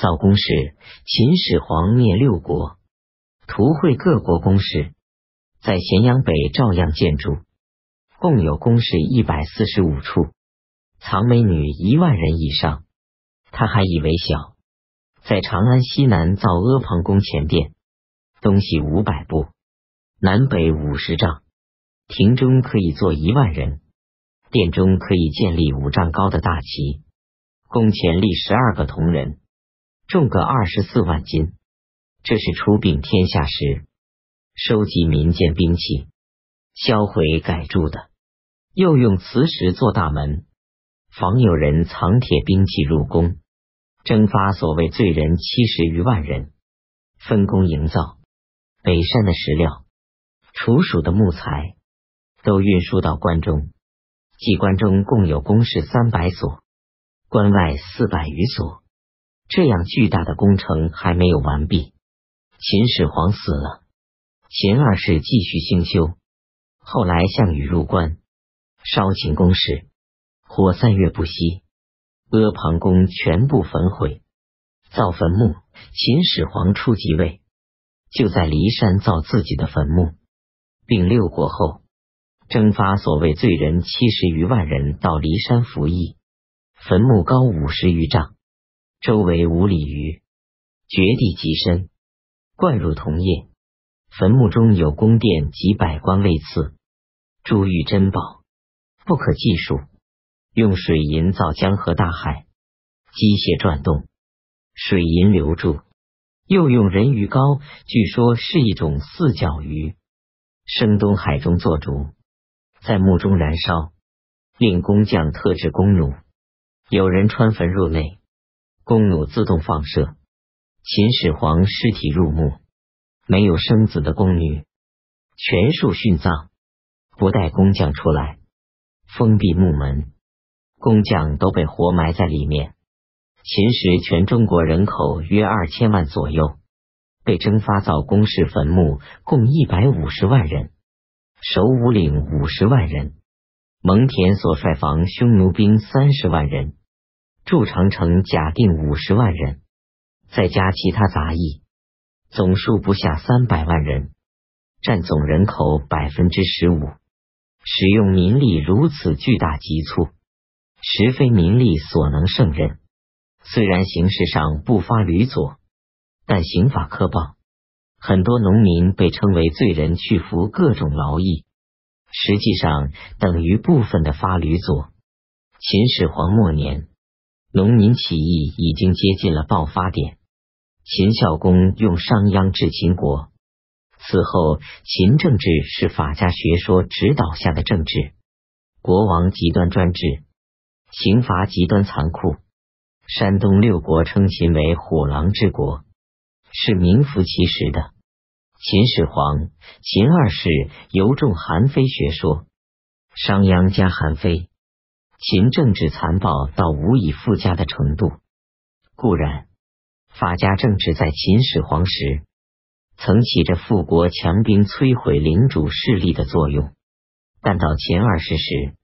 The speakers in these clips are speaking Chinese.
造宫室，秦始皇灭六国，图绘各国宫室，在咸阳北照样建筑，共有宫室一百四十五处，藏美女一万人以上。他还以为小，在长安西南造阿房宫前殿，东西五百步，南北五十丈，庭中可以坐一万人，殿中可以建立五丈高的大旗，宫前立十二个铜人。重个二十四万斤，这是出并天下时收集民间兵器、销毁改铸的。又用磁石做大门，防有人藏铁兵器入宫。征发所谓罪人七十余万人，分工营造。北山的石料、楚蜀的木材都运输到关中。即关中共有宫室三百所，关外四百余所。这样巨大的工程还没有完毕。秦始皇死了，秦二世继续兴修。后来项羽入关，烧秦宫室，火三月不息，阿房宫全部焚毁，造坟墓。秦始皇初即位，就在骊山造自己的坟墓。并六国后，征发所谓罪人七十余万人到骊山服役，坟墓高五十余丈。周围无鲤鱼，掘地极深，灌入铜液。坟墓中有宫殿及百官位次，珠玉珍宝不可计数。用水银造江河大海，机械转动，水银流注。又用人鱼膏，据说是一种四角鱼，生东海中做主，在墓中燃烧，令工匠特制弓弩。有人穿坟入内。弓弩自动放射，秦始皇尸体入墓，没有生子的宫女全数殉葬，不带工匠出来，封闭墓门，工匠都被活埋在里面。秦时全中国人口约二千万左右，被征发造宫室坟墓共一百五十万人，守武岭五十万人，蒙恬所率防匈奴兵三十万人。筑长城假定五十万人，再加其他杂役，总数不下三百万人，占总人口百分之十五。使用民力如此巨大急促，实非民力所能胜任。虽然形式上不发驴佐，但刑法苛暴，很多农民被称为罪人去服各种劳役，实际上等于部分的发驴佐。秦始皇末年。农民起义已经接近了爆发点。秦孝公用商鞅治秦国，此后秦政治是法家学说指导下的政治。国王极端专制，刑罚极端残酷。山东六国称秦为虎狼之国，是名副其实的。秦始皇、秦二世尤重韩非学说，商鞅加韩非。秦政治残暴到无以复加的程度。固然，法家政治在秦始皇时曾起着富国强兵、摧毁领主势力的作用，但到秦二世时，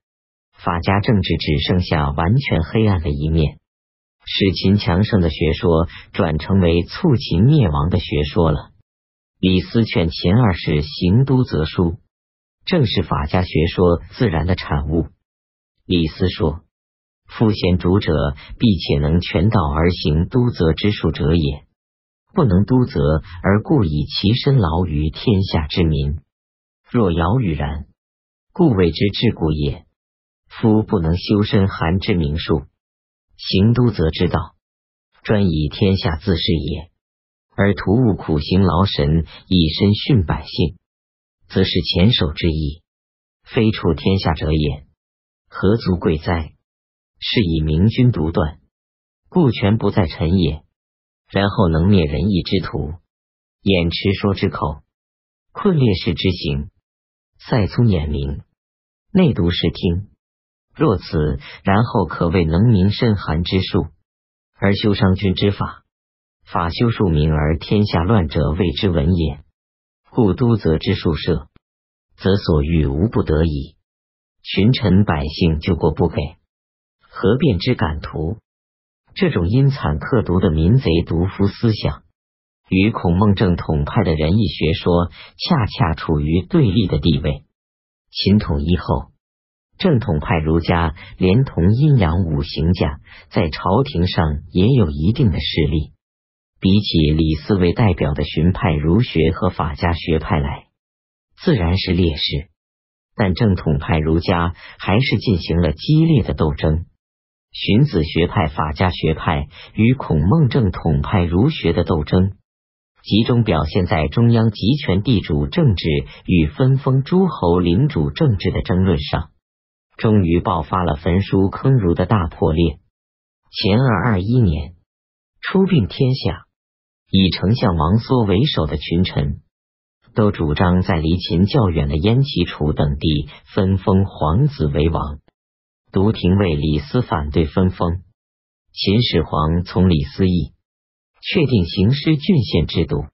法家政治只剩下完全黑暗的一面，使秦强盛的学说转成为促秦灭亡的学说了。李斯劝秦二世行都则书，正是法家学说自然的产物。李斯说：“夫贤主者，必且能全道而行都则之术者也；不能都则而故以其身劳于天下之民，若尧与然，故谓之治故也。夫不能修身寒之名术，行都则之道，专以天下自是也；而徒务苦行劳神，以身训百姓，则是前手之意，非处天下者也。”何足贵哉？是以明君独断，故权不在臣也。然后能灭仁义之徒，掩持说之口，困烈士之行，塞聪眼明，内读视听。若此，然后可谓能明甚寒之术，而修商君之法，法修庶民而天下乱者谓之文也。故都则之术设，则所欲无不得已。群臣百姓救过不给，何便之敢图？这种阴惨刻毒的民贼毒夫思想，与孔孟正统派的仁义学说恰恰处于对立的地位。秦统一后，正统派儒家连同阴阳五行家，在朝廷上也有一定的势力。比起李斯为代表的荀派儒学和法家学派来，自然是劣势。但正统派儒家还是进行了激烈的斗争。荀子学派、法家学派与孔孟正统派儒学的斗争，集中表现在中央集权地主政治与分封诸侯领主政治的争论上，终于爆发了焚书坑儒的大破裂。前二二一年，出并天下，以丞相王缩为首的群臣。都主张在离秦较远的燕、齐、楚等地分封皇子为王，独廷尉李斯反对分封。秦始皇从李斯意，确定行师郡县制度。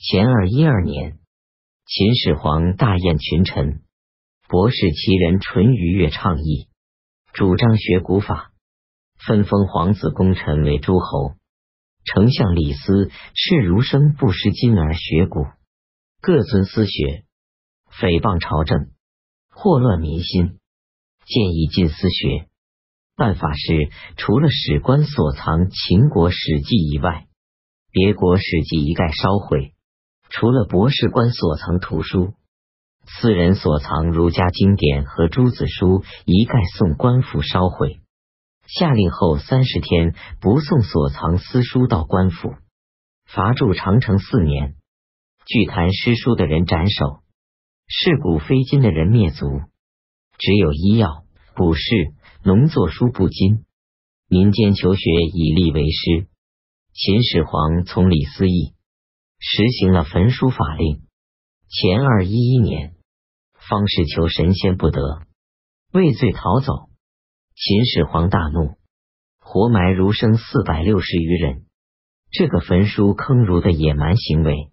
前二一二年，秦始皇大宴群臣，博士其人淳于越倡议，主张学古法，分封皇子功臣为诸侯。丞相李斯斥儒生不识今而学古。各尊私学，诽谤朝政，祸乱民心。建议禁私学，办法是除了史官所藏秦国史记以外，别国史记一概烧毁。除了博士官所藏图书，私人所藏儒家经典和诸子书一概送官府烧毁。下令后三十天不送所藏私书到官府，罚住长城四年。具谈诗书的人斩首，嗜古非今的人灭族。只有医药、卜筮、农作书不精，民间求学以利为师。秦始皇从李斯议，实行了焚书法令。前二一一年，方士求神仙不得，畏罪逃走。秦始皇大怒，活埋儒生四百六十余人。这个焚书坑儒的野蛮行为。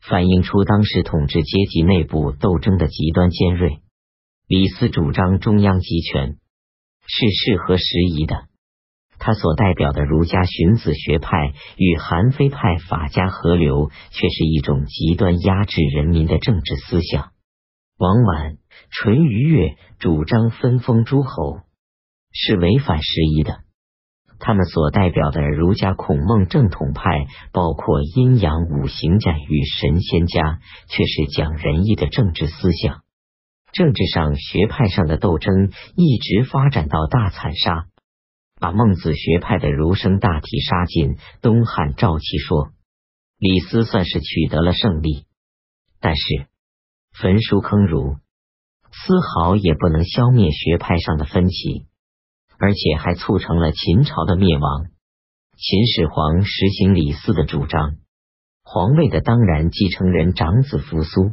反映出当时统治阶级内部斗争的极端尖锐。李斯主张中央集权是适合时宜的，他所代表的儒家荀子学派与韩非派法家合流，却是一种极端压制人民的政治思想。王绾、淳于越主张分封诸侯，是违反时宜的。他们所代表的儒家孔孟正统派，包括阴阳五行家与神仙家，却是讲仁义的政治思想。政治上学派上的斗争一直发展到大残杀，把孟子学派的儒生大体杀尽。东汉赵齐说，李斯算是取得了胜利，但是焚书坑儒，丝毫也不能消灭学派上的分歧。而且还促成了秦朝的灭亡。秦始皇实行李斯的主张，皇位的当然继承人长子扶苏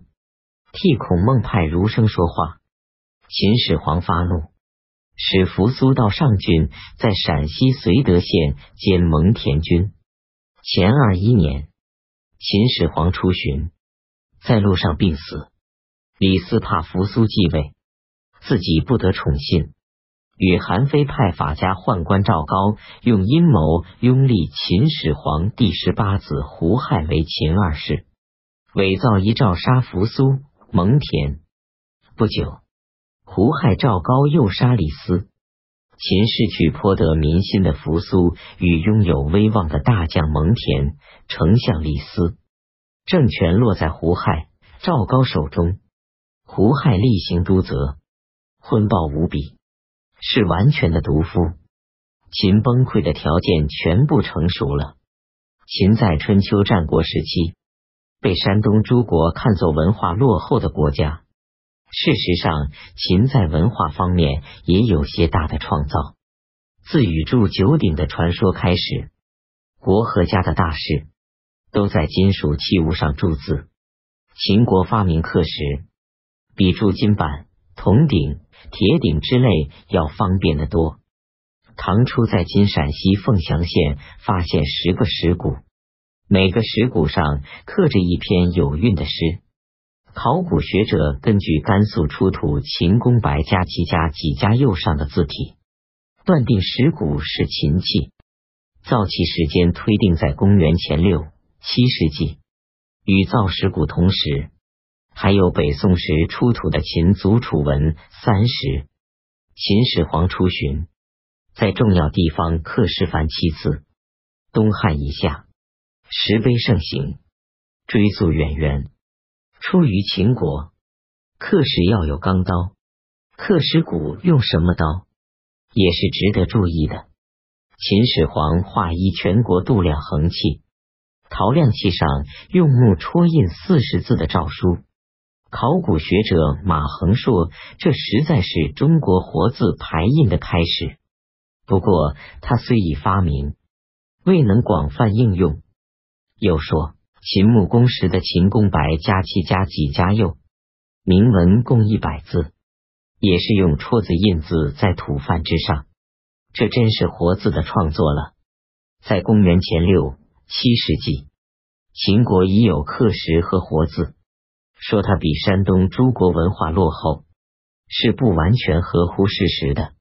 替孔孟派儒生说话。秦始皇发怒，使扶苏到上郡，在陕西绥德县兼蒙恬军。前二一年，秦始皇出巡，在路上病死。李斯怕扶苏继位，自己不得宠信。与韩非派法家宦官赵高用阴谋拥立秦始皇第十八子胡亥为秦二世，伪造遗诏杀扶苏、蒙恬。不久，胡亥、赵高又杀李斯。秦失去颇得民心的扶苏与拥有威望的大将蒙恬，丞相李斯，政权落在胡亥、赵高手中。胡亥厉行诛责，昏暴无比。是完全的毒夫。秦崩溃的条件全部成熟了。秦在春秋战国时期被山东诸国看作文化落后的国家。事实上，秦在文化方面也有些大的创造。自禹铸九鼎的传说开始，国和家的大事都在金属器物上铸字。秦国发明刻石，比铸金板、铜鼎。铁鼎之类要方便得多。唐初在今陕西凤翔县发现十个石鼓，每个石鼓上刻着一篇有韵的诗。考古学者根据甘肃出土秦公白家齐家几家右上的字体，断定石鼓是秦器。造器时间推定在公元前六七世纪，与造石鼓同时。还有北宋时出土的秦族楚文三十，秦始皇出巡，在重要地方刻石凡七次。东汉以下，石碑盛行，追溯远源，出于秦国。刻石要有钢刀，刻石鼓用什么刀，也是值得注意的。秦始皇画一全国度量衡器，陶量器上用木戳印四十字的诏书。考古学者马衡说：“这实在是中国活字排印的开始。”不过，他虽已发明，未能广泛应用。又说，秦穆公时的秦公白加七加几加右，铭文共一百字，也是用戳子印字在土范之上。这真是活字的创作了。在公元前六七世纪，秦国已有刻石和活字。说他比山东诸国文化落后，是不完全合乎事实的。